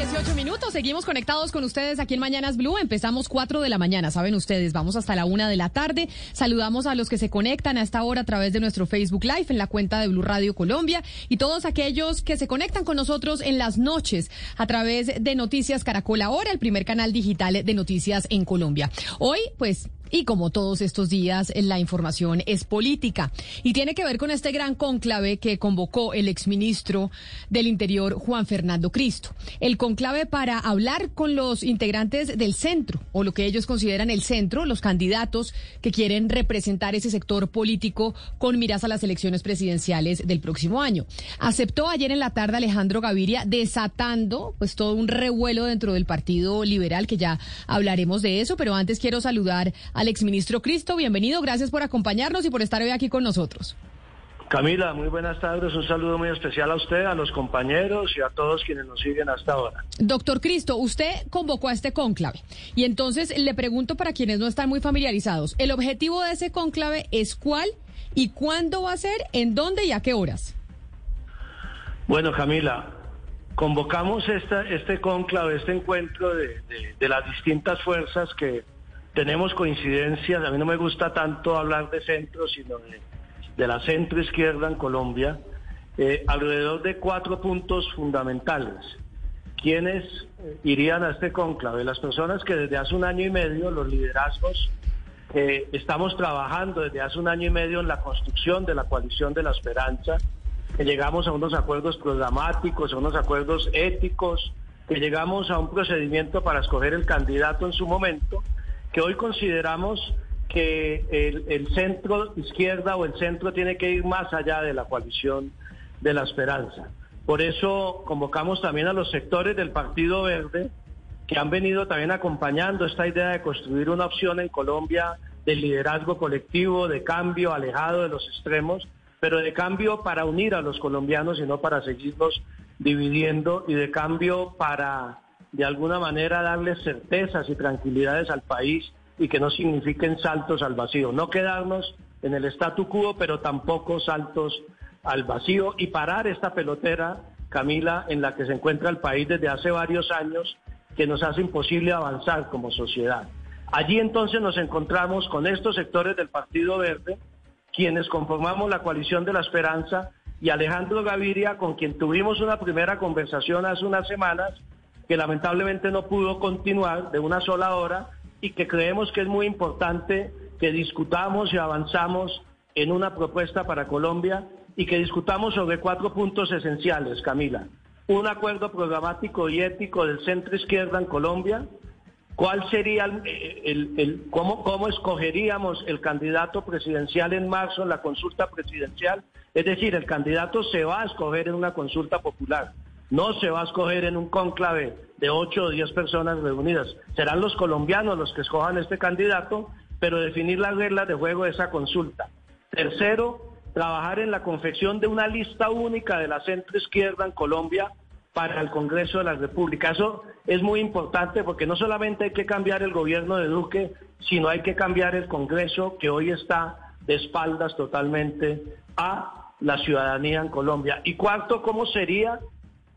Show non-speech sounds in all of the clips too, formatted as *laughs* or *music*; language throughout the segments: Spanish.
18 minutos. Seguimos conectados con ustedes aquí en Mañanas Blue. Empezamos 4 de la mañana, saben ustedes. Vamos hasta la 1 de la tarde. Saludamos a los que se conectan a esta hora a través de nuestro Facebook Live en la cuenta de Blue Radio Colombia y todos aquellos que se conectan con nosotros en las noches a través de Noticias Caracol Ahora, el primer canal digital de noticias en Colombia. Hoy, pues, y como todos estos días, la información es política y tiene que ver con este gran conclave que convocó el exministro del Interior, Juan Fernando Cristo. El conclave para hablar con los integrantes del centro, o lo que ellos consideran el centro, los candidatos que quieren representar ese sector político con miras a las elecciones presidenciales del próximo año. Aceptó ayer en la tarde Alejandro Gaviria, desatando pues todo un revuelo dentro del Partido Liberal, que ya hablaremos de eso, pero antes quiero saludar a al exministro Cristo. Bienvenido, gracias por acompañarnos y por estar hoy aquí con nosotros. Camila, muy buenas tardes. Un saludo muy especial a usted, a los compañeros y a todos quienes nos siguen hasta ahora. Doctor Cristo, usted convocó a este cónclave y entonces le pregunto para quienes no están muy familiarizados, ¿el objetivo de ese cónclave es cuál y cuándo va a ser, en dónde y a qué horas? Bueno, Camila, convocamos esta, este cónclave, este encuentro de, de las distintas fuerzas que tenemos coincidencias, a mí no me gusta tanto hablar de centro, sino de, la centro izquierda en Colombia, eh, alrededor de cuatro puntos fundamentales. ¿Quiénes eh, irían a este cónclave? Las personas que desde hace un año y medio, los liderazgos, eh, estamos trabajando desde hace un año y medio en la construcción de la coalición de la esperanza, que llegamos a unos acuerdos programáticos, a unos acuerdos éticos, que llegamos a un procedimiento para escoger el candidato en su momento que hoy consideramos que el, centro izquierda o el centro tiene que ir más allá de la coalición de la esperanza. Por eso convocamos también a los sectores del Partido Verde que han venido también acompañando esta idea de construir una opción en Colombia de liderazgo colectivo, de cambio alejado de los extremos, pero de cambio para unir a los colombianos y no para seguirlos dividiendo y de cambio para de alguna manera darles certezas y tranquilidades al país y que no signifiquen saltos al vacío. No quedarnos en el statu quo, pero tampoco saltos al vacío y parar esta pelotera, Camila, en la que se encuentra el país desde hace varios años, que nos hace imposible avanzar como sociedad. Allí entonces nos encontramos con estos sectores del Partido Verde, quienes conformamos la coalición de la esperanza, y Alejandro Gaviria, con quien tuvimos una primera conversación hace unas semanas, que lamentablemente no pudo continuar de una sola hora y que creemos que es muy importante que discutamos y avanzamos en una propuesta para Colombia y que discutamos sobre cuatro puntos esenciales, Camila. Un acuerdo programático y ético del centro izquierda en Colombia. ¿Cuál sería el, cómo, cómo escogeríamos el candidato presidencial en marzo en la consulta presidencial? Es decir, el candidato se va a escoger en una consulta popular. No se va a escoger en un cónclave de ocho o diez personas reunidas. Serán los colombianos los que escojan este candidato, pero definir las reglas de juego de esa consulta. Tercero, trabajar en la confección de una lista única de la centro izquierda en Colombia para el Congreso de la República. Eso es muy importante porque no solamente hay que cambiar el gobierno de Duque, sino hay que cambiar el Congreso que hoy está de espaldas totalmente a la ciudadanía en Colombia. Y cuarto, ¿cómo sería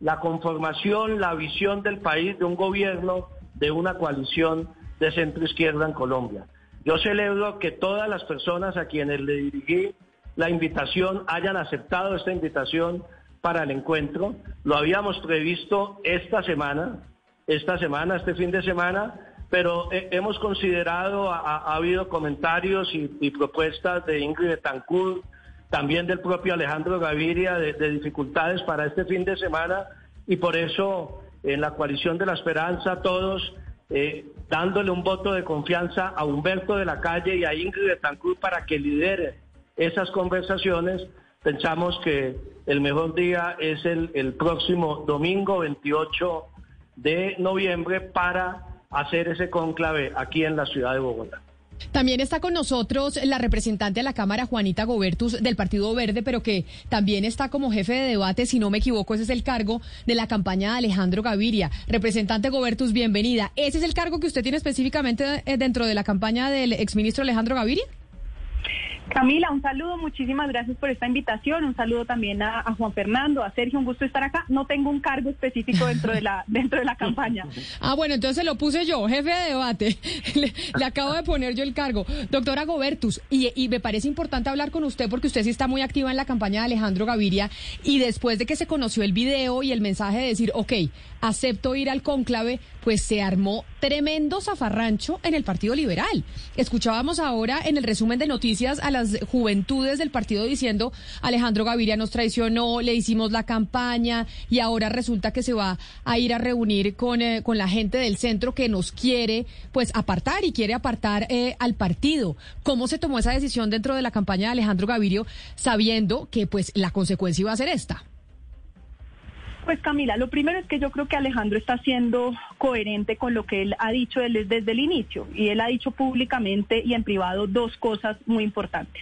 la conformación, la visión del país de un gobierno, de una coalición de centro izquierda en Colombia. Yo celebro que todas las personas a quienes le dirigí la invitación hayan aceptado esta invitación para el encuentro. Lo habíamos previsto esta semana, esta semana, este fin de semana, pero eh, hemos considerado, ha, ha habido comentarios y, y propuestas de Ingrid Betancourt, también del propio Alejandro Gaviria, de, de dificultades para este fin de semana, y por eso en la coalición de la esperanza todos eh, dándole un voto de confianza a Humberto de la Calle y a Ingrid Betancourt para que lidere esas conversaciones. Pensamos que el mejor día es el, el próximo domingo 28 de noviembre para hacer ese cónclave aquí en la ciudad de Bogotá. También está con nosotros la representante de la Cámara, Juanita Gobertus, del Partido Verde, pero que también está como jefe de debate, si no me equivoco, ese es el cargo de la campaña de Alejandro Gaviria. Representante Gobertus, bienvenida. ¿Ese es el cargo que usted tiene específicamente eh, dentro de la campaña del exministro Alejandro Gaviria? Camila, un saludo, muchísimas gracias por esta invitación, un saludo también a, Juan Fernando, a Sergio, un gusto estar acá. No tengo un cargo específico dentro de la *laughs* dentro de la campaña. Ah, bueno, entonces lo puse yo, jefe de debate. *laughs* Le, acabo de poner yo el cargo. Doctora Gobertus, y, y, me parece importante hablar con usted porque usted sí está muy activa en la campaña de Alejandro Gaviria y después de que se conoció el video y el mensaje de decir, ok, acepto ir al cónclave, pues se armó tremendo zafarrancho en el Partido Liberal. Escuchábamos ahora en el resumen de noticias a las juventudes del partido diciendo Alejandro Gaviria nos traicionó, le hicimos la campaña y ahora resulta que se va a ir a reunir con, eh, con la gente del centro que nos quiere pues apartar y quiere apartar eh, al partido. ¿Cómo se tomó esa decisión dentro de la campaña de Alejandro Gavirio sabiendo que pues la consecuencia iba a ser esta? Pues Camila, lo primero es que yo creo que Alejandro está siendo coherente con lo que él ha dicho desde el inicio y él ha dicho públicamente y en privado dos cosas muy importantes.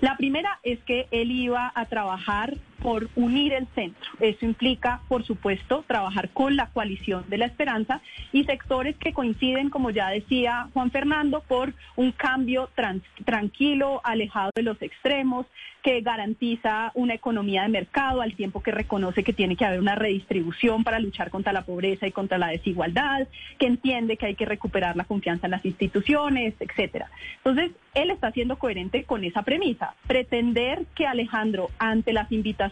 La primera es que él iba a trabajar por unir el centro. Eso implica, por supuesto, trabajar con la coalición de la esperanza y sectores que coinciden, como ya decía Juan Fernando, por un cambio tranquilo, alejado de los extremos, que garantiza una economía de mercado al tiempo que reconoce que tiene que haber una redistribución para luchar contra la pobreza y contra la desigualdad, que entiende que hay que recuperar la confianza en las instituciones, etcétera. Entonces, él está siendo coherente con esa premisa. Pretender que Alejandro, ante las invitaciones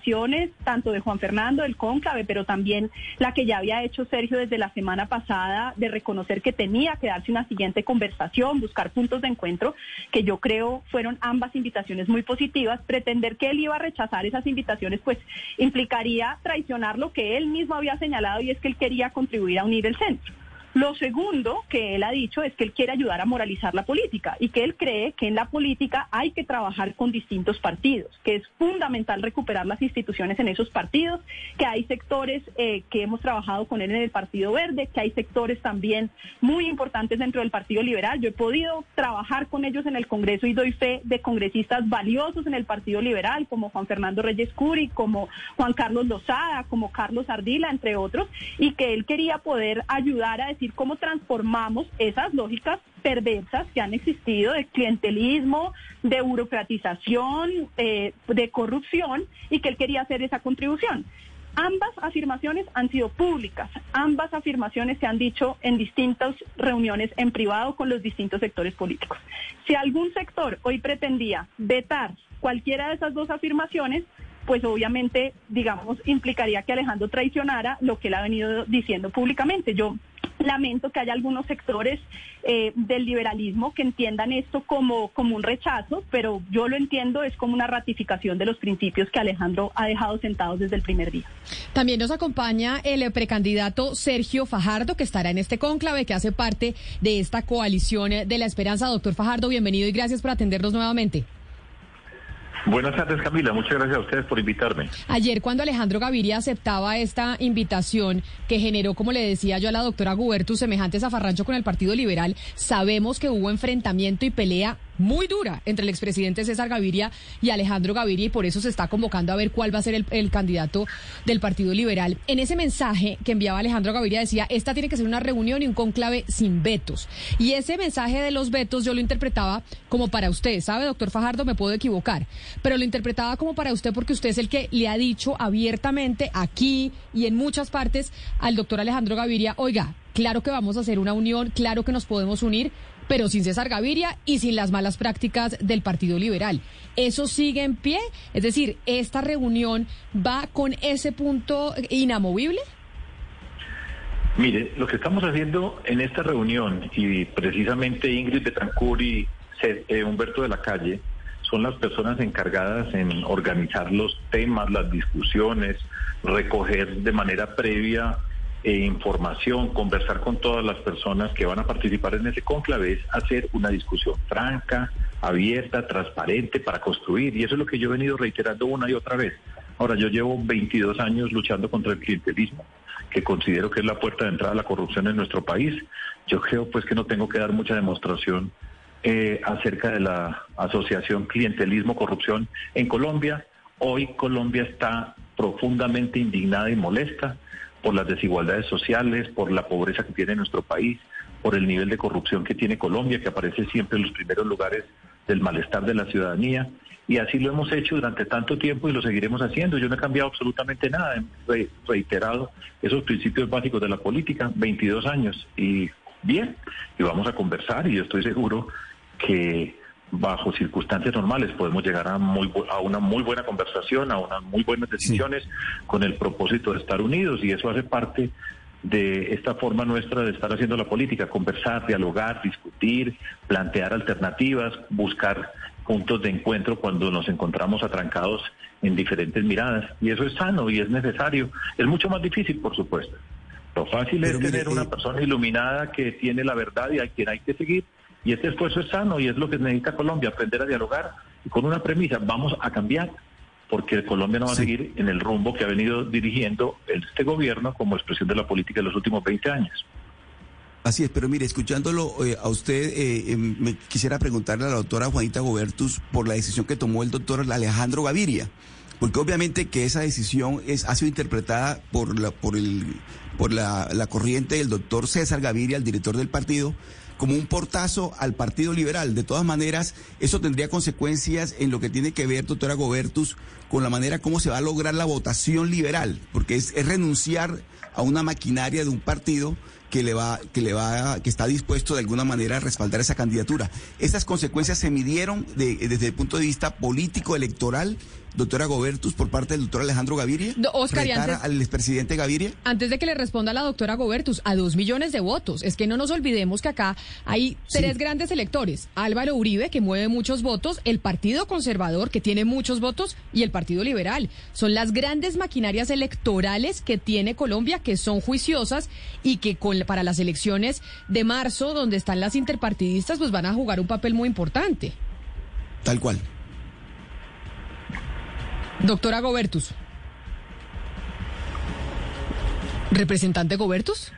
tanto de Juan Fernando del Cónclave, pero también la que ya había hecho Sergio desde la semana pasada, de reconocer que tenía que darse una siguiente conversación, buscar puntos de encuentro, que yo creo fueron ambas invitaciones muy positivas, pretender que él iba a rechazar esas invitaciones, pues implicaría traicionar lo que él mismo había señalado y es que él quería contribuir a unir el centro. Lo segundo que él ha dicho es que él quiere ayudar a moralizar la política y que él cree que en la política hay que trabajar con distintos partidos, que es fundamental recuperar las instituciones en esos partidos, que hay sectores eh, que hemos trabajado con él en el Partido Verde, que hay sectores también muy importantes dentro del Partido Liberal. Yo he podido trabajar con ellos en el Congreso y doy fe de congresistas valiosos en el Partido Liberal, como Juan Fernando Reyes Curi, como Juan Carlos Lozada, como Carlos Ardila, entre otros, y que él quería poder ayudar a decir cómo transformamos esas lógicas perversas que han existido de clientelismo, de burocratización, eh, de corrupción, y que él quería hacer esa contribución. Ambas afirmaciones han sido públicas, ambas afirmaciones se han dicho en distintas reuniones en privado con los distintos sectores políticos. Si algún sector hoy pretendía vetar cualquiera de esas dos afirmaciones, pues obviamente, digamos, implicaría que Alejandro traicionara lo que él ha venido diciendo públicamente. Yo lamento que haya algunos sectores eh, del liberalismo que entiendan esto como, como un rechazo, pero yo lo entiendo es como una ratificación de los principios que Alejandro ha dejado sentados desde el primer día. También nos acompaña el precandidato Sergio Fajardo, que estará en este cónclave, que hace parte de esta coalición de la esperanza. Doctor Fajardo, bienvenido y gracias por atendernos nuevamente. Buenas tardes, Camila. Muchas gracias a ustedes por invitarme. Ayer, cuando Alejandro Gaviria aceptaba esta invitación que generó, como le decía yo a la doctora Gubertu, semejante zafarrancho con el Partido Liberal, sabemos que hubo enfrentamiento y pelea muy dura entre el expresidente César Gaviria y Alejandro Gaviria y por eso se está convocando a ver cuál va a ser el, candidato del Partido Liberal. En ese mensaje que enviaba Alejandro Gaviria decía, esta tiene que ser una reunión y un conclave sin vetos. Y ese mensaje de los vetos yo lo interpretaba como para usted, ¿sabe, doctor Fajardo? Me puedo equivocar, pero lo interpretaba como para usted porque usted es el que le ha dicho abiertamente aquí y en muchas partes al doctor Alejandro Gaviria, oiga, claro que vamos a hacer una unión, claro que nos podemos unir, pero sin César Gaviria y sin las malas prácticas del Partido Liberal. ¿Eso sigue en pie? Es decir, ¿esta reunión va con ese punto inamovible? Mire, lo que estamos haciendo en esta reunión, y precisamente Ingrid Betancourt y eh, Humberto de la Calle, son las personas encargadas en organizar los temas, las discusiones, recoger de manera previa eh, información, conversar con todas las personas que van a participar en ese conclave, es hacer una discusión franca, abierta, transparente para construir. Y eso es lo que yo he venido reiterando una y otra vez. Ahora, yo llevo 22 años luchando contra el clientelismo que considero que es la puerta de entrada a la corrupción en nuestro país. Yo creo pues que no tengo que dar mucha demostración eh, acerca de la asociación clientelismo-corrupción en Colombia. Hoy Colombia está profundamente indignada y molesta por las desigualdades sociales, por la pobreza que tiene nuestro país, por el nivel de corrupción que tiene Colombia, que aparece siempre en los primeros lugares del malestar de la ciudadanía. Y así lo hemos hecho durante tanto tiempo y lo seguiremos haciendo. Yo no he cambiado absolutamente nada, he reiterado esos principios básicos de la política, 22 años. Y bien, y vamos a conversar y yo estoy seguro que bajo circunstancias normales podemos llegar a, muy, a una muy buena conversación, a unas muy buenas decisiones con el propósito de estar unidos y eso hace parte de esta forma nuestra de estar haciendo la política, conversar, dialogar, discutir, plantear alternativas, buscar puntos de encuentro cuando nos encontramos atrancados en diferentes miradas. Y eso es sano y es necesario. Es mucho más difícil, por supuesto. Lo fácil es tener una eh, persona iluminada que tiene la verdad y a quien hay que seguir. Y este esfuerzo es sano y es lo que necesita Colombia, aprender a dialogar y con una premisa, vamos a cambiar porque Colombia no va a seguir en el rumbo que ha venido dirigiendo este gobierno como expresión de la política de los últimos 20 años. Así es, pero mire, escuchándolo eh, a usted, eh, em, me quisiera preguntarle a la doctora Juanita Gobertus por la decisión que tomó el doctor Alejandro Gaviria, porque obviamente que esa decisión es, ha sido interpretada por la, por el, por la, la corriente del doctor César Gaviria, el director del partido, como un portazo al Partido Liberal. De todas maneras, eso tendría consecuencias en lo que tiene que ver, doctora Gobertus, con la manera como se va a lograr la votación liberal, porque es, renunciar a una maquinaria de un partido que le va, que le va, que está dispuesto de alguna manera a respaldar esa candidatura. Esas consecuencias se midieron desde el punto de vista político electoral doctora Gobertus, por parte del doctor Alejandro Gaviria? Oscar, al expresidente Gaviria? Antes de que le responda la doctora Gobertus, a dos millones de votos. Es que no nos olvidemos que acá hay tres grandes electores. Álvaro Uribe, que mueve muchos votos, el Partido Conservador, que tiene muchos votos, y el Partido Liberal. Son las grandes maquinarias electorales que tiene Colombia, que son juiciosas y que con, para las elecciones de marzo, donde están las interpartidistas, pues van a jugar un papel muy importante. Tal cual. Doctora Gobertus. ¿Representante Gobertus?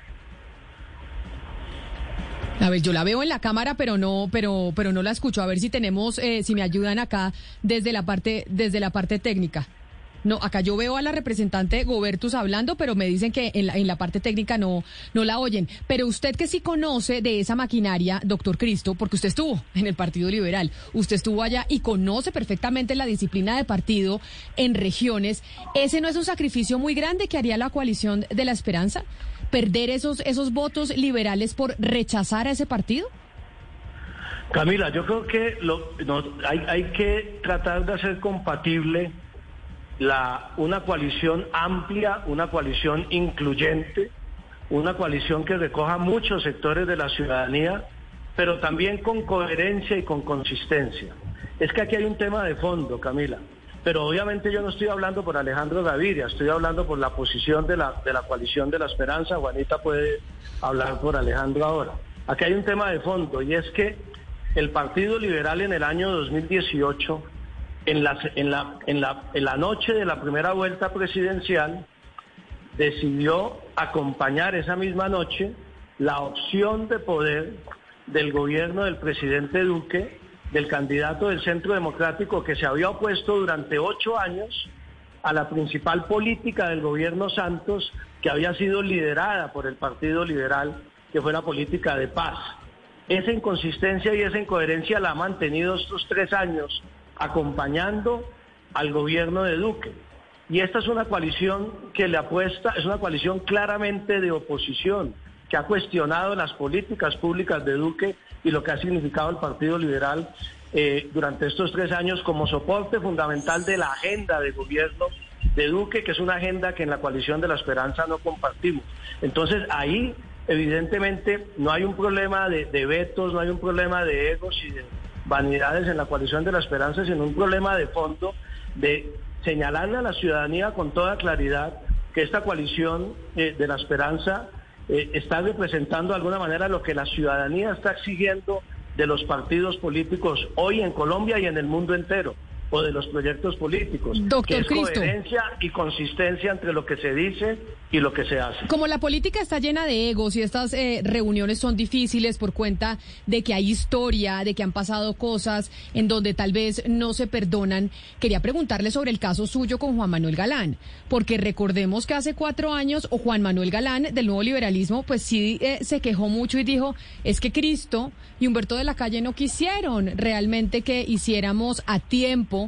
A ver, yo la veo en la cámara, pero no, pero, pero no la escucho. A ver si tenemos, eh, si me ayudan acá desde la parte, desde la parte técnica. No, acá yo veo a la representante Gobertus hablando, pero me dicen que en la, en la parte técnica no, no la oyen. Pero usted que sí conoce de esa maquinaria, doctor Cristo, porque usted estuvo en el Partido Liberal, usted estuvo allá y conoce perfectamente la disciplina de partido en regiones, ¿ese no es un sacrificio muy grande que haría la coalición de la esperanza? ¿Perder esos, esos votos liberales por rechazar a ese partido? Camila, yo creo que lo, hay, hay que tratar de hacer compatible la, una coalición amplia, una coalición incluyente, una coalición que recoja muchos sectores de la ciudadanía, pero también con coherencia y con consistencia. Es que aquí hay un tema de fondo, Camila, pero obviamente yo no estoy hablando por Alejandro Gaviria, estoy hablando por la posición de la, de la coalición de la esperanza. Juanita puede hablar por Alejandro ahora. Aquí hay un tema de fondo y es que el Partido Liberal en el año 2018 en la, la noche de la primera vuelta presidencial decidió acompañar esa misma noche la opción de poder del gobierno del presidente Duque, del candidato del Centro Democrático que se había opuesto durante ocho años a la principal política del gobierno Santos, que había sido liderada por el Partido Liberal, que fue la política de paz. Esa inconsistencia y esa incoherencia la ha mantenido estos tres años acompañando al gobierno de Duque. Y esta es una coalición que le apuesta, es una coalición claramente de oposición, que ha cuestionado las políticas públicas de Duque y lo que ha significado el Partido Liberal eh, durante estos tres años como soporte fundamental de la agenda de gobierno de Duque, que es una agenda que en la coalición de la esperanza no compartimos. Entonces ahí evidentemente no hay un problema de, de vetos, no hay un problema de egos y de vanidades en la coalición de la esperanza, sino un problema de fondo de señalarle a la ciudadanía con toda claridad que esta coalición eh, de la esperanza eh, está representando de alguna manera lo que la ciudadanía está exigiendo de los partidos políticos hoy en Colombia y en el mundo entero o de los proyectos políticos, Doctor que es Cristo. coherencia y consistencia entre lo que se dice y lo que se hace. Como la política está llena de egos y estas eh, reuniones son difíciles por cuenta de que hay historia, de que han pasado cosas en donde tal vez no se perdonan, quería preguntarle sobre el caso suyo con Juan Manuel Galán, porque recordemos que hace cuatro años o Juan Manuel Galán del nuevo liberalismo pues sí eh, se quejó mucho y dijo, es que Cristo y Humberto de la Calle no quisieron realmente que hiciéramos a tiempo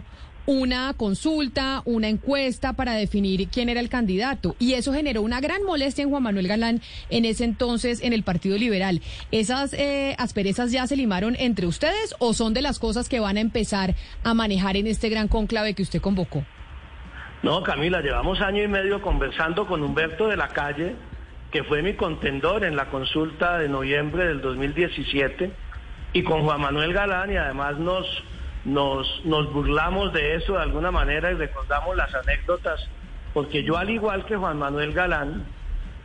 una consulta, una encuesta para definir quién era el candidato. Y eso generó una gran molestia en Juan Manuel Galán en ese entonces en el Partido Liberal. ¿Esas eh, asperezas ya se limaron entre ustedes o son de las cosas que van a empezar a manejar en este gran conclave que usted convocó? No, Camila, llevamos año y medio conversando con Humberto de la Calle, que fue mi contendor en la consulta de noviembre del 2017, y con Juan Manuel Galán, y además nos, nos, nos burlamos de eso de alguna manera y recordamos las anécdotas, porque yo al igual que Juan Manuel Galán,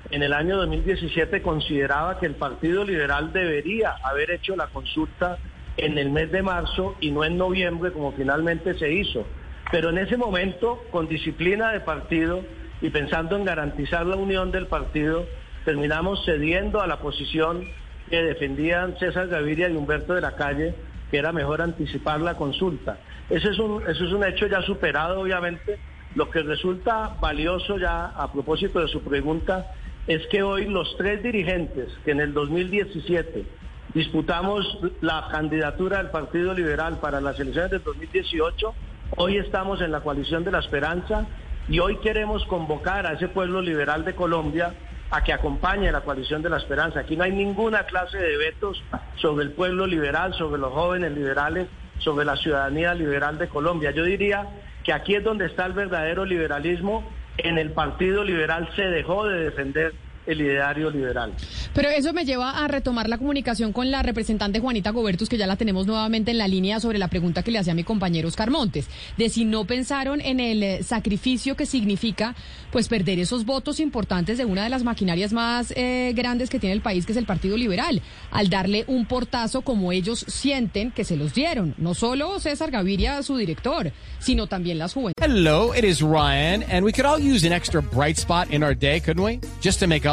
en el año 2017 consideraba que el Partido Liberal debería haber hecho la consulta en el mes de marzo y no en noviembre como finalmente se hizo. Pero en ese momento, con disciplina de partido y pensando en garantizar la unión del partido, terminamos cediendo a la posición que defendían César Gaviria y Humberto de la Calle, que era mejor anticipar la consulta. Ese es un, eso es un hecho ya superado, obviamente. Lo que resulta valioso ya a propósito de su pregunta es que hoy los tres dirigentes que en el 2017 disputamos la candidatura del Partido Liberal para las elecciones del 2018, hoy estamos en la coalición de la esperanza y hoy queremos convocar a ese pueblo liberal de Colombia a que acompañe la coalición de la esperanza. Aquí no hay ninguna clase de vetos sobre el pueblo liberal, sobre los jóvenes liberales, sobre la ciudadanía liberal de Colombia. Yo diría que aquí es donde está el verdadero liberalismo. En el Partido Liberal se dejó de defender el ideario liberal. Pero eso me lleva a retomar la comunicación con la representante Juanita Gobertus, que ya la tenemos nuevamente en la línea sobre la pregunta que le hacía mi compañero Oscar Montes, de si no pensaron en el eh, sacrificio que significa pues perder esos votos importantes de una de las maquinarias más eh, grandes que tiene el país, que es el Partido Liberal, al darle un portazo como ellos sienten que se los dieron. No solo César Gaviria, su director, sino también las juventudes. Hello, it is Ryan, and we could all use an extra bright spot in our day, couldn't we? Just to make up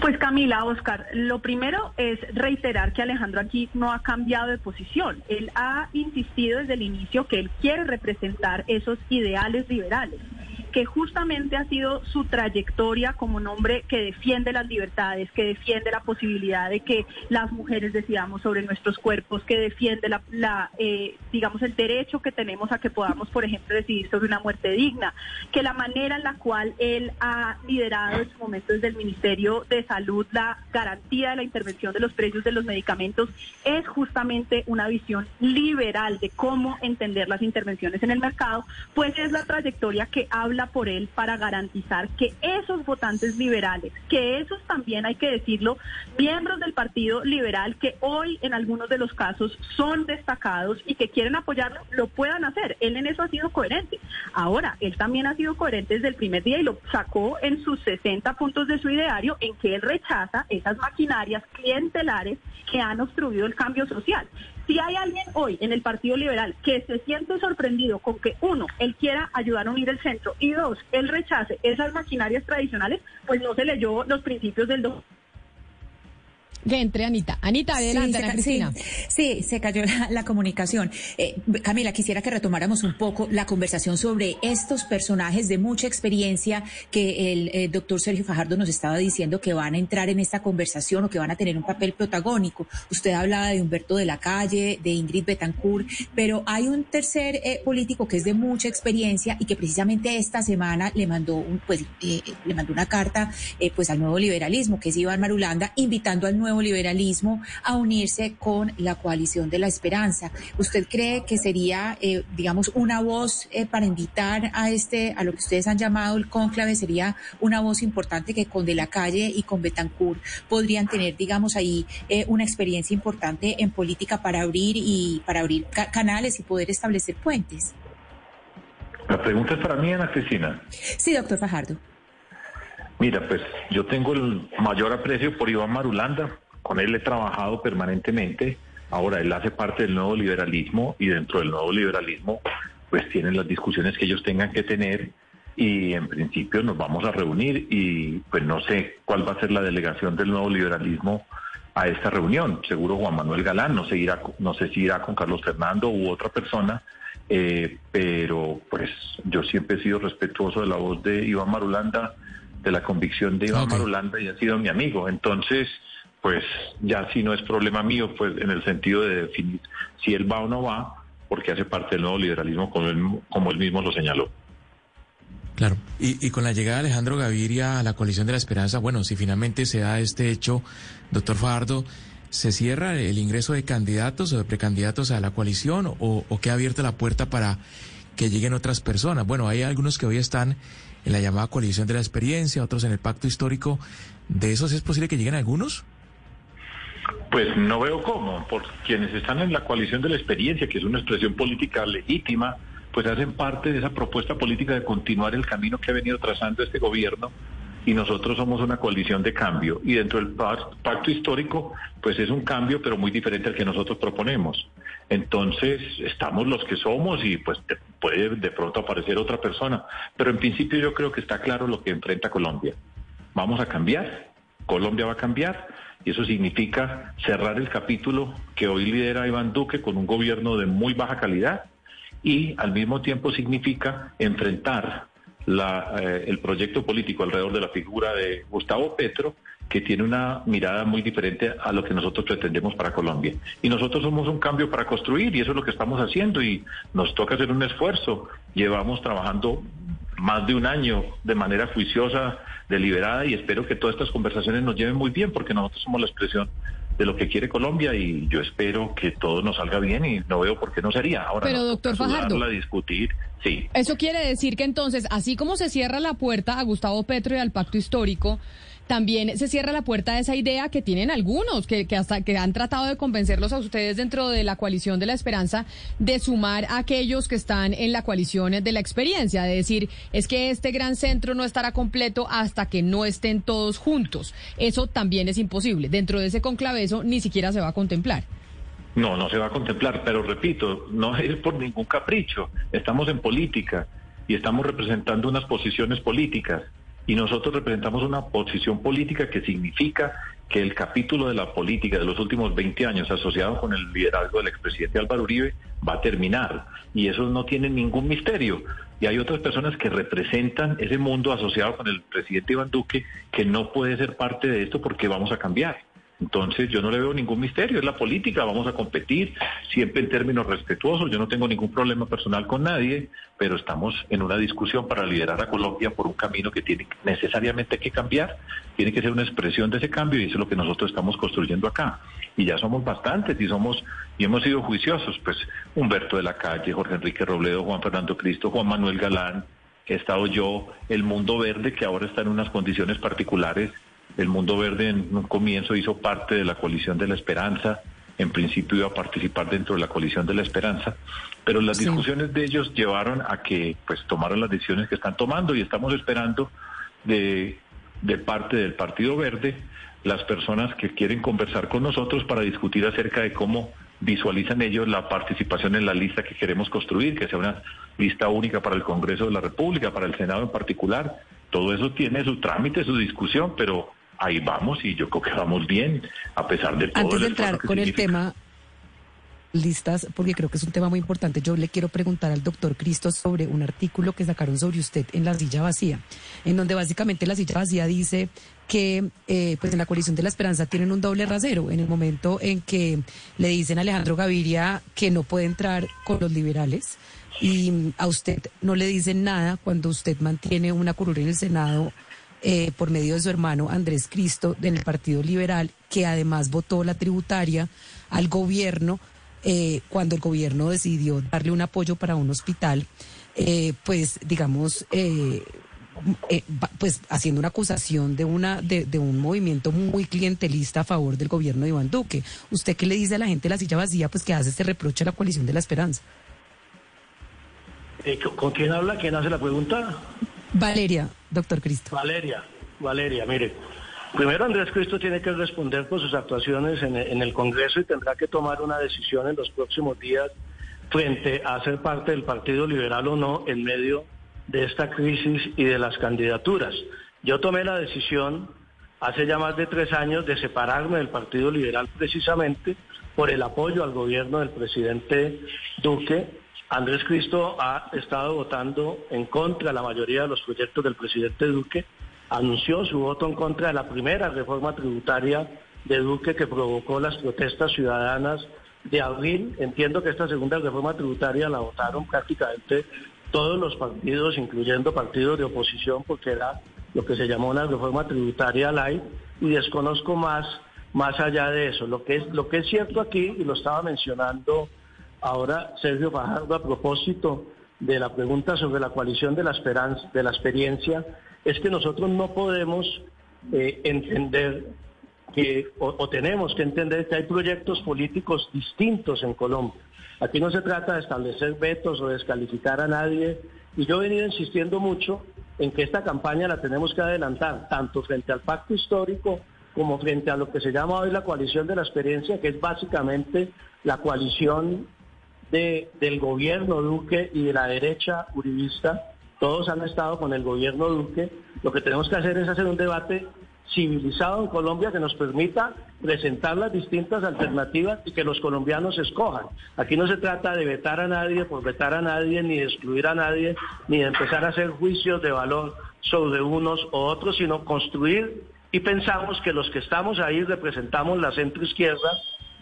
Pues Camila, Oscar, lo primero es reiterar que Alejandro aquí no ha cambiado de posición. Él ha insistido desde el inicio que él quiere representar esos ideales liberales que justamente ha sido su trayectoria como un hombre que defiende las libertades, que defiende la posibilidad de que las mujeres decidamos sobre nuestros cuerpos, que defiende eh, digamos, el derecho que tenemos a que podamos, por ejemplo, decidir sobre una muerte digna, que la manera en la cual él ha liderado en su momento desde el Ministerio de Salud la garantía de la intervención de los precios de los medicamentos es justamente una visión liberal de cómo entender las intervenciones en el mercado, pues es la trayectoria que habla por él para garantizar que esos votantes liberales, que esos también hay que decirlo, miembros del Partido Liberal que hoy en algunos de los casos son destacados y que quieren apoyarlo, lo puedan hacer. Él en eso ha sido coherente. Ahora, él también ha sido coherente desde el primer día y lo sacó en sus 60 puntos de su ideario en que él rechaza esas maquinarias clientelares que han obstruido el cambio social. Si hay alguien hoy en el Partido Liberal que se siente sorprendido con que, uno, él quiera ayudar a unir el centro y dos, él rechace esas maquinarias tradicionales, pues no se leyó los principios del... Do Que entre Anita. Anita, adelante, sí, Ana Cristina. Sí, sí, se cayó la, la comunicación. Eh, Camila, quisiera que retomáramos un poco la conversación sobre estos personajes de mucha experiencia que el eh, doctor Sergio Fajardo nos estaba diciendo que van a entrar en esta conversación o que van a tener un papel protagónico. Usted hablaba de Humberto de la Calle, de Ingrid Betancourt, pero hay un tercer eh, político que es de mucha experiencia y que precisamente esta semana le mandó un, pues, eh, le mandó una carta pues al nuevo liberalismo, que es Iván Marulanda, invitando al nuevo liberalismo a unirse con la coalición de la esperanza. ¿Usted cree que sería, eh, digamos, una voz eh, para invitar a este, a lo que ustedes han llamado el cónclave, sería una voz importante que con De la Calle y con Betancourt podrían tener, digamos, ahí eh, una experiencia importante en política para abrir y para abrir ca- canales y poder establecer puentes? La pregunta es para mí, Ana Cristina. Sí, doctor Fajardo. Mira, pues yo tengo el mayor aprecio por Iván Marulanda. Con él he trabajado permanentemente. Ahora él hace parte del nuevo liberalismo y dentro del nuevo liberalismo pues tienen las discusiones que ellos tengan que tener y en principio nos vamos a reunir y pues no sé cuál va a ser la delegación del nuevo liberalismo a esta reunión. Seguro Juan Manuel Galán, no sé, irá, no sé si irá con Carlos Fernando u otra persona, eh, pero pues yo siempre he sido respetuoso de la voz de Iván Marulanda, de la convicción de Iván. Marulanda y ha sido mi amigo. Entonces, pues ya si no es problema mío, pues en el sentido de definir si él va o no va, porque hace parte del nuevo liberalismo como él, como él mismo lo señaló. Claro. Y, y con la llegada de Alejandro Gaviria a la coalición de la esperanza, bueno, si finalmente se da este hecho, doctor Fajardo, ¿se cierra el ingreso de candidatos o de precandidatos a la coalición o, o queda abierta la puerta para que lleguen otras personas? Bueno, hay algunos que hoy están en la llamada coalición de la experiencia, otros en el pacto histórico. ¿De esos es posible que lleguen algunos? Pues no veo cómo, por quienes están en la coalición de la experiencia, que es una expresión política legítima, pues hacen parte de esa propuesta política de continuar el camino que ha venido trazando este gobierno y nosotros somos una coalición de cambio y dentro del pac- pacto histórico pues es un cambio pero muy diferente al que nosotros proponemos. Entonces estamos los que somos y pues puede de pronto aparecer otra persona, pero en principio yo creo que está claro lo que enfrenta Colombia. Vamos a cambiar, Colombia va a cambiar y eso significa cerrar el capítulo que hoy lidera Iván Duque con un gobierno de muy baja calidad y al mismo tiempo significa enfrentar la, eh, el proyecto político alrededor de la figura de Gustavo Petro, que tiene una mirada muy diferente a lo que nosotros pretendemos para Colombia. Y nosotros somos un cambio para construir y eso es lo que estamos haciendo y nos toca hacer un esfuerzo. Llevamos trabajando más de un año de manera juiciosa, deliberada y espero que todas estas conversaciones nos lleven muy bien porque nosotros somos la expresión de lo que quiere Colombia y yo espero que todo nos salga bien y no veo por qué no sería. Ahora Pero, doctor Fajardo. discutir, sí. Eso quiere decir que entonces, así como se cierra la puerta a Gustavo Petro y al pacto histórico, también se cierra la puerta a esa idea que tienen algunos, que, hasta que han tratado de convencerlos a ustedes dentro de la coalición de la esperanza, de sumar a aquellos que están en la coalición de la experiencia, de decir, es que este gran centro no estará completo hasta que no estén todos juntos. Eso también es imposible. Dentro de ese conclave eso ni siquiera se va a contemplar. No, no se va a contemplar, pero repito, no *laughs* es por ningún capricho. Estamos en política y estamos representando unas posiciones políticas y nosotros representamos una posición política que significa que el capítulo de la política de los últimos 20 años asociado con el liderazgo del expresidente Álvaro Uribe va a terminar y eso no tiene ningún misterio. Y hay otras personas que representan ese mundo asociado con el presidente Iván Duque que no puede ser parte de esto porque vamos a cambiar. Entonces yo no le veo ningún misterio, es la política, vamos a competir siempre en términos respetuosos, yo no tengo ningún problema personal con nadie, pero estamos en una discusión para liderar a Colombia por un camino que tiene necesariamente que cambiar, tiene que ser una expresión de ese cambio y eso es lo que nosotros estamos construyendo acá. Y ya somos bastantes y somos y hemos sido juiciosos, pues Humberto de la Calle, Jorge Enrique Robledo, Juan Fernando Cristo, Juan Manuel Galán, he estado yo, el mundo verde que ahora está en unas condiciones particulares el Mundo Verde en un comienzo hizo parte de la coalición de la esperanza, en principio iba a participar dentro de la coalición de la esperanza, pero las Sí. discusiones de ellos llevaron a que pues tomaron las decisiones que están tomando y estamos esperando de, de parte del Partido Verde las personas que quieren conversar con nosotros para discutir acerca de cómo visualizan ellos la participación en la lista que queremos construir, que sea una lista única para el Congreso de la República, para el Senado en particular. Todo eso tiene su trámite, su discusión, pero ahí vamos y yo creo que vamos bien, a pesar de todo. Antes de entrar con el tema listas, porque creo que es un tema muy importante, yo le quiero preguntar al doctor Cristo sobre un artículo que sacaron sobre usted en La Silla Vacía, en donde básicamente La Silla Vacía dice que eh, pues en la coalición de la esperanza tienen un doble rasero en el momento en que le dicen a Alejandro Gaviria que no puede entrar con los liberales y a usted no le dicen nada cuando usted mantiene una curul en el Senado eh, por medio de su hermano Andrés Cristo en el Partido Liberal, que además votó la tributaria al gobierno eh, cuando el gobierno decidió darle un apoyo para un hospital, eh, pues digamos, eh, pues haciendo una acusación de una de, de un movimiento muy clientelista a favor del gobierno de Iván Duque. ¿Usted qué le dice a la gente de la silla vacía, pues que hace este reproche a la coalición de la esperanza? Eh, ¿con- ¿Con quién habla? ¿Quién hace la pregunta? Valeria, doctor Cristo. Valeria, Valeria, mire. Primero Andrés Cristo tiene que responder por sus actuaciones en, el Congreso y tendrá que tomar una decisión en los próximos días frente a ser parte del Partido Liberal o no en medio de esta crisis y de las candidaturas. Yo tomé la decisión hace ya más de tres años de separarme del Partido Liberal precisamente por el apoyo al gobierno del presidente Duque. Andrés Cristo ha estado votando en contra de la mayoría de los proyectos del presidente Duque. Anunció su voto en contra de la primera reforma tributaria de Duque que provocó las protestas ciudadanas de abril. Entiendo que esta segunda reforma tributaria la votaron prácticamente todos los partidos, incluyendo partidos de oposición, porque era lo que se llamó una reforma tributaria light, y desconozco más, más allá de eso. Lo que es, lo que es cierto aquí, y lo estaba mencionando ahora Sergio Fajardo a propósito de la pregunta sobre la coalición de la esperanza, de la experiencia, es que nosotros no podemos eh, entender que, o, o tenemos que entender que hay proyectos políticos distintos en Colombia. Aquí no se trata de establecer vetos o descalificar a nadie. Y yo he venido insistiendo mucho en que esta campaña la tenemos que adelantar, tanto frente al pacto histórico como frente a lo que se llama hoy la coalición de la experiencia, que es básicamente la coalición de, del gobierno Duque y de la derecha uribista. Todos han estado con el gobierno Duque. Lo que tenemos que hacer es hacer un debate civilizado en Colombia que nos permita presentar las distintas alternativas y que los colombianos escojan. Aquí no se trata de vetar a nadie por vetar a nadie, ni de excluir a nadie, ni de empezar a hacer juicios de valor sobre unos o otros, sino construir y pensamos que los que estamos ahí representamos la centroizquierda,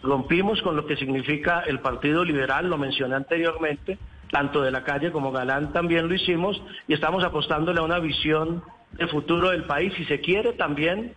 rompimos con lo que significa el Partido Liberal, lo mencioné anteriormente, tanto de la calle como Galán también lo hicimos, y estamos apostándole a una visión de futuro del país, si se quiere también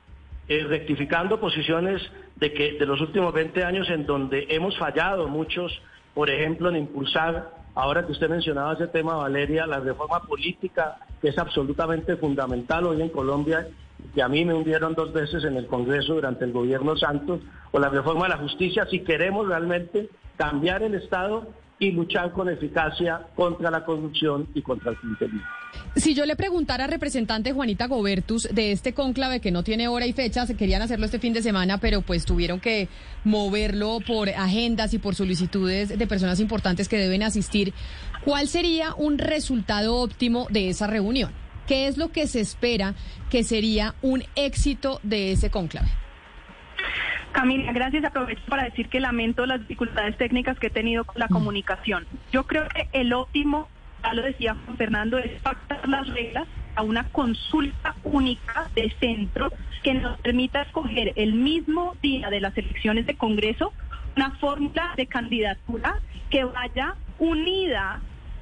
eh, rectificando posiciones de que de los últimos 20 años en donde hemos fallado muchos, por ejemplo, en impulsar, ahora que usted mencionaba ese tema, Valeria, la reforma política, que es absolutamente fundamental hoy en Colombia, que a mí me hundieron dos veces en el Congreso durante el gobierno Santos, o la reforma de la justicia, si queremos realmente cambiar el Estado y luchar con eficacia contra la corrupción y contra el clientelismo. Si yo le preguntara, representante Juanita Gobertus, de este cónclave que no tiene hora y fecha, se querían hacerlo este fin de semana, pero pues tuvieron que moverlo por agendas y por solicitudes de personas importantes que deben asistir, ¿cuál sería un resultado óptimo de esa reunión? ¿Qué es lo que se espera que sería un éxito de ese cónclave? Camila, gracias. Aprovecho para decir que lamento las dificultades técnicas que he tenido con la comunicación. Yo creo que el óptimo, ya lo decía Juan Fernando, es pactar las reglas a una consulta única de centro que nos permita escoger el mismo día de las elecciones de Congreso una fórmula de candidatura que vaya unida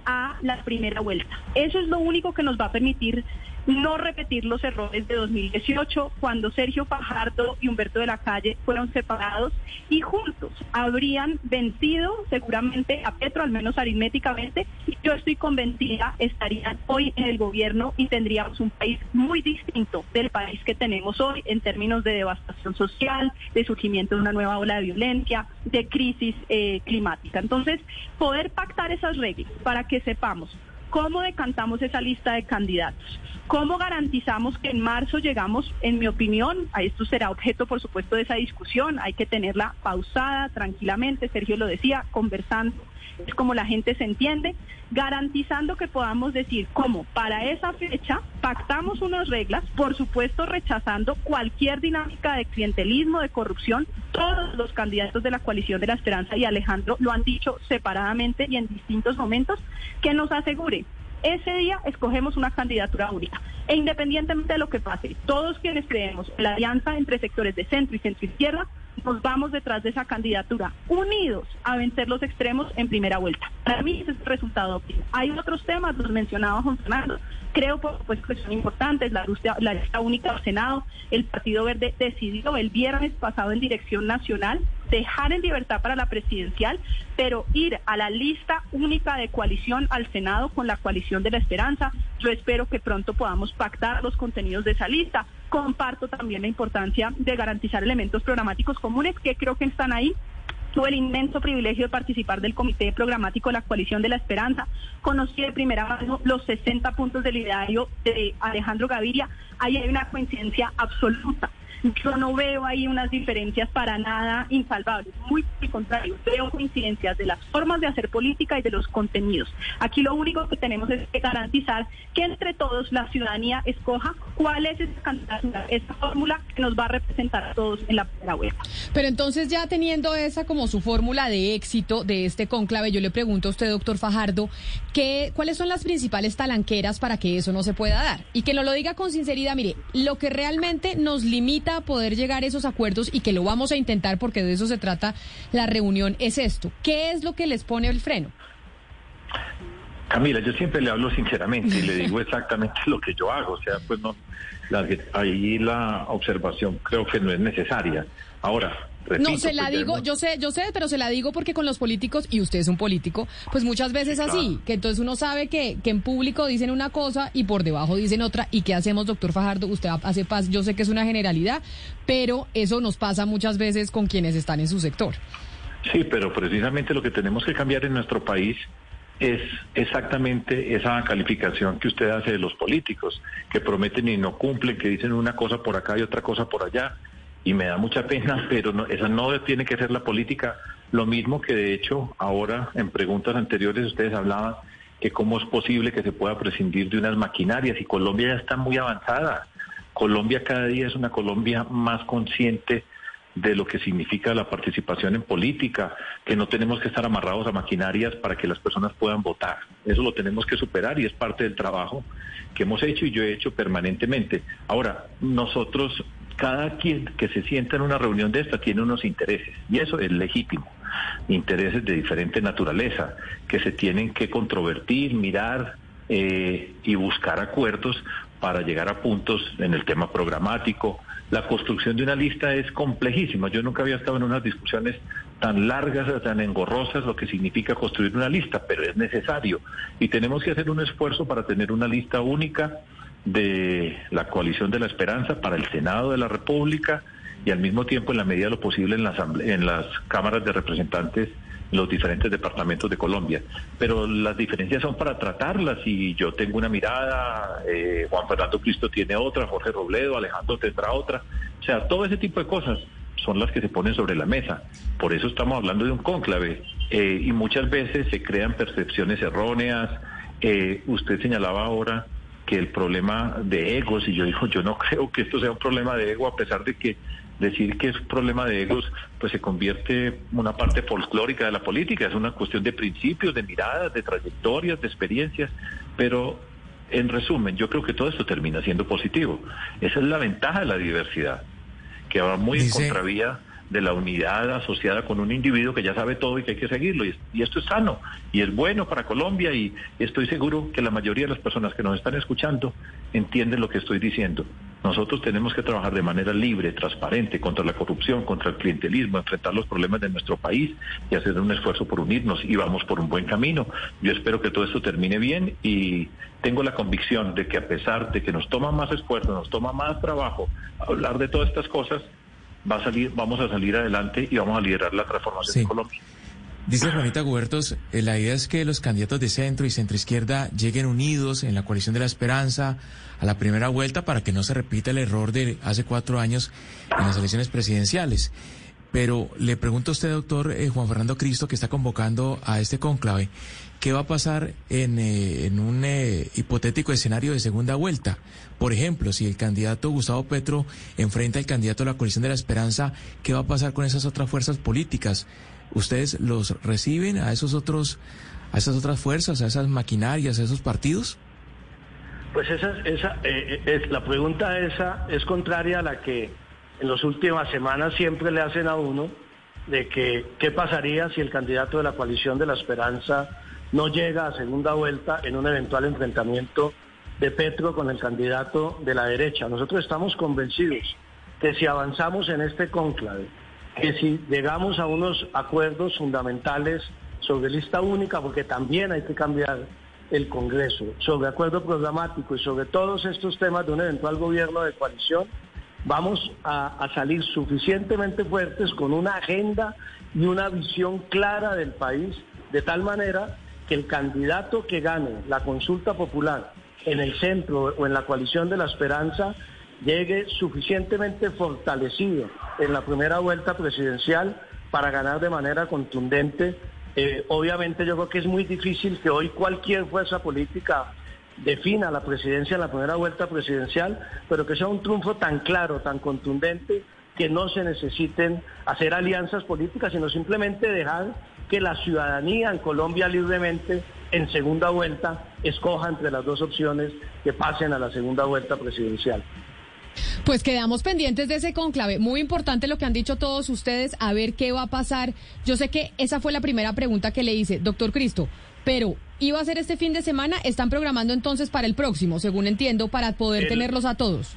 a la primera vuelta. Eso es lo único que nos va a permitir no repetir los errores de 2018, cuando Sergio Fajardo y Humberto de la Calle fueron separados y juntos habrían vencido seguramente a Petro, al menos aritméticamente, y yo estoy convencida estarían hoy en el gobierno y tendríamos un país muy distinto del país que tenemos hoy en términos de devastación social, de surgimiento de una nueva ola de violencia, de crisis eh, climática. Entonces, poder pactar esas reglas para que sepamos cómo decantamos esa lista de candidatos, cómo garantizamos que en marzo llegamos, en mi opinión, a esto será objeto, por supuesto, de esa discusión, hay que tenerla pausada, tranquilamente, Sergio lo decía, conversando, es como la gente se entiende, garantizando que podamos decir cómo para esa fecha pactamos unas reglas, por supuesto rechazando cualquier dinámica de clientelismo, de corrupción. Todos los candidatos de la coalición de la esperanza y Alejandro lo han dicho separadamente y en distintos momentos, que nos asegure ese día escogemos una candidatura única. E independientemente de lo que pase, todos quienes creemos la alianza entre sectores de centro y centro izquierda, nos vamos detrás de esa candidatura, unidos a vencer los extremos en primera vuelta. Para mí ese es el resultado óptimo. Hay otros temas, los mencionaba Juan Fernando, creo supuesto que son importantes, la, la lista única del Senado, el Partido Verde decidió el viernes pasado en dirección nacional dejar en libertad para la presidencial, pero ir a la lista única de coalición al Senado con la coalición de la esperanza. Yo espero que pronto podamos pactar los contenidos de esa lista. Comparto también la importancia de garantizar elementos programáticos comunes que creo que están ahí Tuve el inmenso privilegio de participar del Comité Programático de la Coalición de la Esperanza. Conocí de primera mano los 60 puntos del ideario de Alejandro Gaviria. Ahí hay una coincidencia absoluta yo no veo ahí unas diferencias para nada insalvables, muy al contrario, veo coincidencias de las formas de hacer política y de los contenidos. Aquí lo único que tenemos es que garantizar que entre todos la ciudadanía escoja cuál es esa esa fórmula que nos va a representar a todos en la primera vuelta. Pero entonces ya teniendo esa como su fórmula de éxito de este conclave, yo le pregunto a usted, doctor Fajardo, ¿qué, ¿cuáles son las principales talanqueras para que eso no se pueda dar? Y que no lo diga con sinceridad, mire, lo que realmente nos limita a poder llegar a esos acuerdos y que lo vamos a intentar porque de eso se trata la reunión es esto. ¿Qué es lo que les pone el freno? Camila, yo siempre le hablo sinceramente y le *laughs* digo exactamente lo que yo hago. O sea, pues no, ahí la observación creo que no es necesaria. Ahora, no, se la pues, digo, yo sé, yo sé, pero se la digo porque con los políticos, y usted es un político, pues muchas veces así, que entonces uno sabe que, que en público dicen una cosa y por debajo dicen otra. ¿Y qué hacemos, doctor Fajardo? Usted hace paz, yo sé que es una generalidad, pero eso nos pasa muchas veces con quienes están en su sector. Sí, pero precisamente lo que tenemos que cambiar en nuestro país es exactamente esa calificación que usted hace de los políticos, que prometen y no cumplen, que dicen una cosa por acá y otra cosa por allá y me da mucha pena, *laughs* pero no, esa no tiene que ser la política. Lo mismo que de hecho ahora en preguntas anteriores ustedes hablaban que cómo es posible que se pueda prescindir de unas maquinarias y Colombia ya está muy avanzada. Colombia cada día es una Colombia más consciente de lo que significa la participación en política, que no tenemos que estar amarrados a maquinarias para que las personas puedan votar. Eso lo tenemos que superar y es parte del trabajo que hemos hecho y yo he hecho permanentemente. Ahora, nosotros cada quien que se sienta en una reunión de esta tiene unos intereses y eso es legítimo, intereses de diferente naturaleza que se tienen que controvertir, mirar eh, y buscar acuerdos para llegar a puntos en el tema programático. La construcción de una lista es complejísima. Yo nunca había estado en unas discusiones tan largas, tan engorrosas, lo que significa construir una lista, pero es necesario. Y tenemos que hacer un esfuerzo para tener una lista única de la coalición de la esperanza para el Senado de la República y al mismo tiempo en la medida de lo posible en, la en las cámaras de representantes en los diferentes departamentos de Colombia. Pero las diferencias son para tratarlas y yo tengo una mirada, eh, Juan Fernando Cristo tiene otra, Jorge Robledo, Alejandro tendrá otra. O sea, todo ese tipo de cosas son las que se ponen sobre la mesa. Por eso estamos hablando de un cónclave eh, y muchas veces se crean percepciones erróneas. Eh, usted señalaba ahora que el problema de egos, y yo digo, yo no *laughs* creo que esto sea un problema de ego, a pesar de que decir que es un problema de egos, pues se convierte en una parte folclórica de la política, es una cuestión de principios, de miradas, de trayectorias, de experiencias, pero en resumen, yo creo que todo esto termina siendo positivo. Esa es la ventaja de la diversidad, que va muy en contravía de la unidad asociada con un individuo que ya sabe todo y que hay que seguirlo. Y, esto es sano y es bueno para Colombia y estoy seguro que la mayoría de las personas que nos están escuchando entienden lo que estoy diciendo. Nosotros tenemos que trabajar de manera libre, transparente, contra la corrupción, contra el clientelismo, enfrentar los problemas de nuestro país y hacer un esfuerzo por unirnos y vamos por un buen camino. Yo espero que todo esto termine bien y tengo la convicción de que a pesar de que nos toma más esfuerzo, nos toma más trabajo hablar de todas estas cosas, va a salir, vamos a salir adelante y vamos a liderar la transformación de Colombia. Dice Juanita Gubertos, eh, la idea es que los candidatos de centro y centro izquierda lleguen unidos en la coalición de la esperanza a la primera vuelta para que no se repita el error de hace cuatro años en las elecciones presidenciales. Pero le pregunto a usted, doctor eh, Juan Fernando Cristo, que está convocando a este cónclave, ¿qué va a pasar en, eh, en un eh, hipotético escenario de segunda vuelta. Por ejemplo, si el candidato Gustavo Petro enfrenta al candidato de la coalición de la esperanza, ¿qué va a pasar con esas otras fuerzas políticas? ¿Ustedes los reciben a esos otros, a esas otras fuerzas, a esas maquinarias, a esos partidos? Pues esa, esa eh, es, la pregunta esa es contraria a la que en las últimas semanas siempre le hacen a uno de que qué pasaría si el candidato de la coalición de la esperanza no llega a segunda vuelta en un eventual enfrentamiento de Petro con el candidato de la derecha. Nosotros estamos convencidos que si avanzamos en este cónclave, que si llegamos a unos acuerdos fundamentales sobre lista única, porque también hay que cambiar el Congreso, sobre acuerdo programático y sobre todos estos temas de un eventual gobierno de coalición, vamos a, salir suficientemente fuertes con una agenda y una visión clara del país, de tal manera que el candidato que gane la consulta popular en el centro o en la coalición de la esperanza llegue suficientemente fortalecido en la primera vuelta presidencial para ganar de manera contundente. Eh, obviamente yo creo que es muy difícil que hoy cualquier fuerza política defina la presidencia en la primera vuelta presidencial, pero que sea un triunfo tan claro, tan contundente, que no se necesiten hacer alianzas políticas, sino simplemente dejar que la ciudadanía en Colombia libremente en segunda vuelta escoja entre las dos opciones que pasen a la segunda vuelta presidencial. Pues quedamos pendientes de ese conclave. Muy importante lo que han dicho todos ustedes, a ver qué va a pasar. Yo sé que esa fue la primera pregunta que le hice, doctor Cristo, pero iba a ser este fin de semana, están programando entonces para el próximo, según entiendo, para poder tenerlos a todos.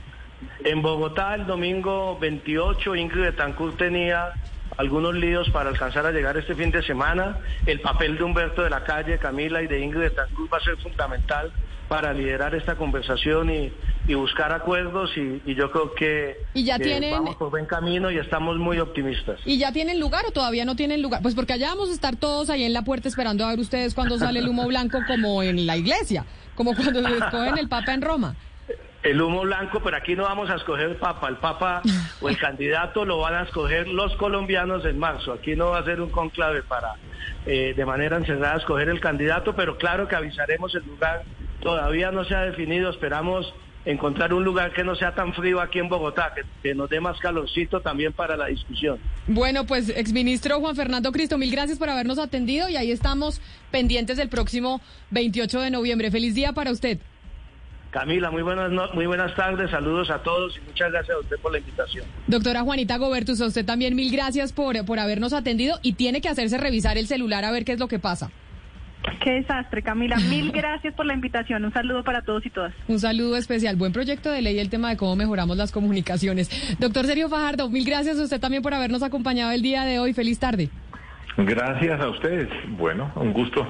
En Bogotá el domingo 28 Ingrid Betancourt tenía algunos líos para alcanzar a llegar este fin de semana. El papel de Humberto de la Calle, Camila y de Ingrid Betancourt va a ser fundamental para liderar esta conversación y, buscar acuerdos y, yo creo que, ¿Y ya tienen... vamos por buen camino y estamos muy optimistas. ¿Y ya tienen lugar o todavía no tienen lugar? Pues porque allá vamos a estar todos ahí en la puerta esperando a ver ustedes cuando sale el humo blanco como en la iglesia, como cuando se escogen el Papa en Roma el humo blanco, pero aquí no vamos a escoger papa. El papa o el *laughs* candidato lo van a escoger los colombianos en marzo. Aquí no va a ser un conclave para eh, de manera encerrada escoger el candidato, pero claro que avisaremos el lugar. Todavía no se ha definido. Esperamos encontrar un lugar que no sea tan frío aquí en Bogotá, que, que, nos dé más calorcito también para la discusión. Bueno, pues exministro Juan Fernando Cristo, mil gracias por habernos atendido y ahí estamos pendientes del próximo 28 de noviembre. Feliz día para usted. Camila, muy buenas, muy buenas tardes, saludos a todos y muchas gracias a usted por la invitación. Doctora Juanita Gobertus, a usted también mil gracias por, por habernos atendido y tiene que hacerse revisar el celular a ver qué es lo que pasa. Qué desastre, Camila. Mil gracias por la invitación. Un saludo para todos y todas. Un saludo especial. Buen proyecto de ley el tema de cómo mejoramos las comunicaciones. Doctor Sergio Fajardo, mil gracias a usted también por habernos acompañado el día de hoy. Feliz tarde. Gracias a ustedes. Bueno, un gusto.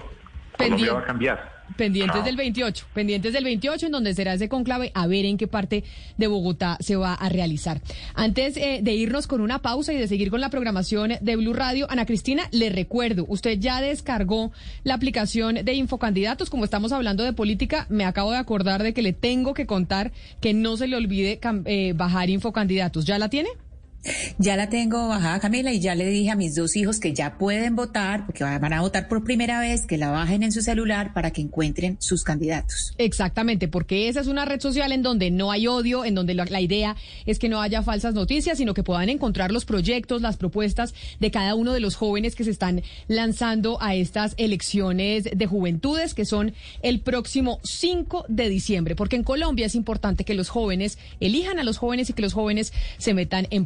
Colombia va a cambiar. Pendientes del 28, pendientes del 28 en donde será ese conclave a ver en qué parte de Bogotá se va a realizar. Antes eh, de irnos con una pausa y de seguir con la programación de Blue Radio, Ana Cristina, le recuerdo, usted ya descargó la aplicación de Infocandidatos, como estamos hablando de política, me acabo de acordar de que le tengo que contar que no se le olvide eh, bajar Infocandidatos. ¿Ya la tiene? Ya la tengo bajada, Camila, y ya le dije a mis dos hijos que ya pueden votar, porque van a votar por primera vez, que la bajen en su celular para que encuentren sus candidatos. Exactamente, porque esa es una red social en donde no hay odio, en donde la, idea es que no haya falsas noticias, sino que puedan encontrar los proyectos, las propuestas de cada uno de los jóvenes que se están lanzando a estas elecciones de juventudes, que son el próximo 5 de diciembre, porque en Colombia es importante que los jóvenes elijan a los jóvenes y que los jóvenes se metan en